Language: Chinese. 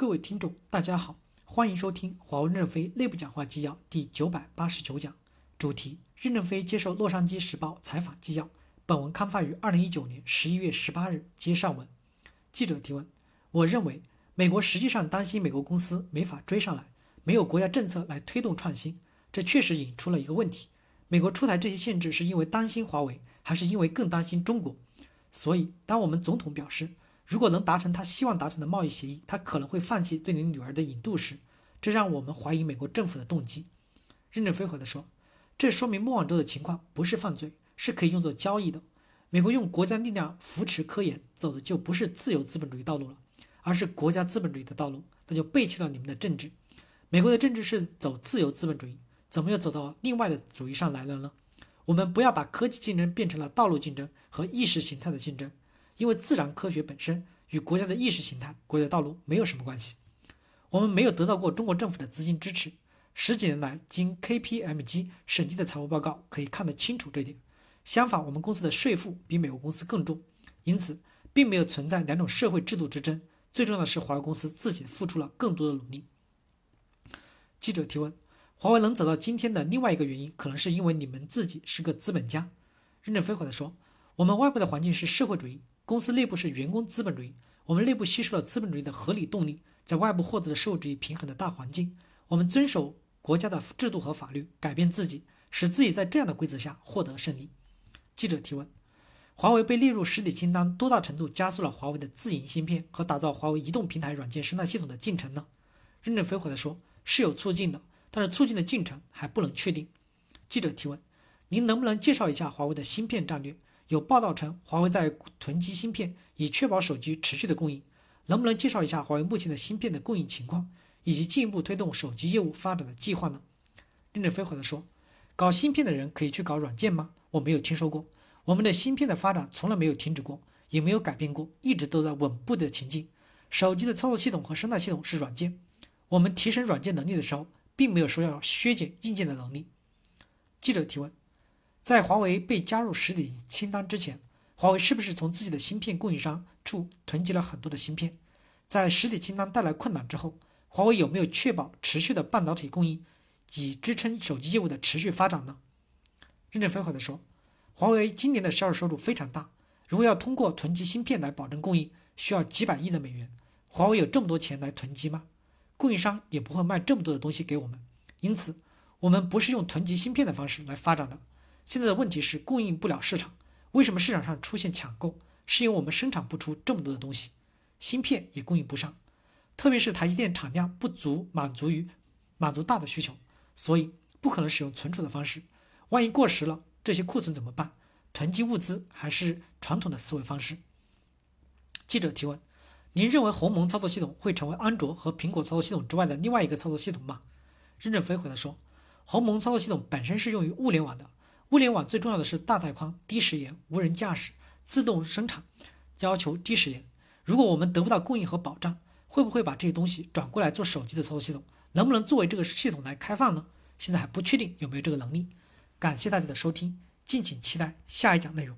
各位听众，大家好，欢迎收听华为任正非内部讲话纪要第九百八十九讲，主题：任正非接受《洛杉矶时报》采访纪要。本文刊发于二零一九年十一月十八日。接上文，记者提问：我认为，美国实际上担心美国公司没法追上来，没有国家政策来推动创新，这确实引出了一个问题：美国出台这些限制是因为担心华为，还是因为更担心中国？所以，当我们总统表示，如果能达成他希望达成的贸易协议，他可能会放弃对你女儿的引渡时，这让我们怀疑美国政府的动机。任正非回答说：“这说明莫旺州的情况不是犯罪，是可以用作交易的。美国用国家力量扶持科研，走的就不是自由资本主义道路了，而是国家资本主义的道路，那就背弃了你们的政治。美国的政治是走自由资本主义，怎么又走到另外的主义上来了呢？我们不要把科技竞争变成了道路竞争和意识形态的竞争。”因为自然科学本身与国家的意识形态、国家道路没有什么关系。我们没有得到过中国政府的资金支持。十几年来，经 KPMG 审计的财务报告可以看得清楚这点。相反，我们公司的税负比美国公司更重，因此并没有存在两种社会制度之争。最重要的是，华为公司自己付出了更多的努力。记者提问：华为能走到今天的另外一个原因，可能是因为你们自己是个资本家。任正非回答说：“我们外部的环境是社会主义。”公司内部是员工资本主义，我们内部吸收了资本主义的合理动力，在外部获得了社会主义平衡的大环境。我们遵守国家的制度和法律，改变自己，使自己在这样的规则下获得胜利。记者提问：华为被列入实体清单，多大程度加速了华为的自营芯片和打造华为移动平台软件生态系统的进程呢？任正非回答说：是有促进的，但是促进的进程还不能确定。记者提问：您能不能介绍一下华为的芯片战略？有报道称，华为在囤积芯片，以确保手机持续的供应。能不能介绍一下华为目前的芯片的供应情况，以及进一步推动手机业务发展的计划呢？任正非回答说：“搞芯片的人可以去搞软件吗？我没有听说过。我们的芯片的发展从来没有停止过，也没有改变过，一直都在稳步的前进。手机的操作系统和生态系统是软件，我们提升软件能力的时候，并没有说要削减硬件的能力。”记者提问。在华为被加入实体清单之前，华为是不是从自己的芯片供应商处囤积了很多的芯片？在实体清单带来困难之后，华为有没有确保持续的半导体供应，以支撑手机业务的持续发展呢？任正非回答说：“华为今年的销售收入非常大，如果要通过囤积芯片来保证供应，需要几百亿的美元。华为有这么多钱来囤积吗？供应商也不会卖这么多的东西给我们，因此我们不是用囤积芯片的方式来发展的。”现在的问题是供应不了市场，为什么市场上出现抢购？是因为我们生产不出这么多的东西，芯片也供应不上，特别是台积电产量不足，满足于满足大的需求，所以不可能使用存储的方式。万一过时了，这些库存怎么办？囤积物资还是传统的思维方式？记者提问：您认为鸿蒙操作系统会成为安卓和苹果操作系统之外的另外一个操作系统吗？任正非回答说：鸿蒙操作系统本身是用于物联网的。物联网最重要的是大带宽、低时延、无人驾驶、自动生产，要求低时延。如果我们得不到供应和保障，会不会把这些东西转过来做手机的操作系统？能不能作为这个系统来开放呢？现在还不确定有没有这个能力。感谢大家的收听，敬请期待下一讲内容。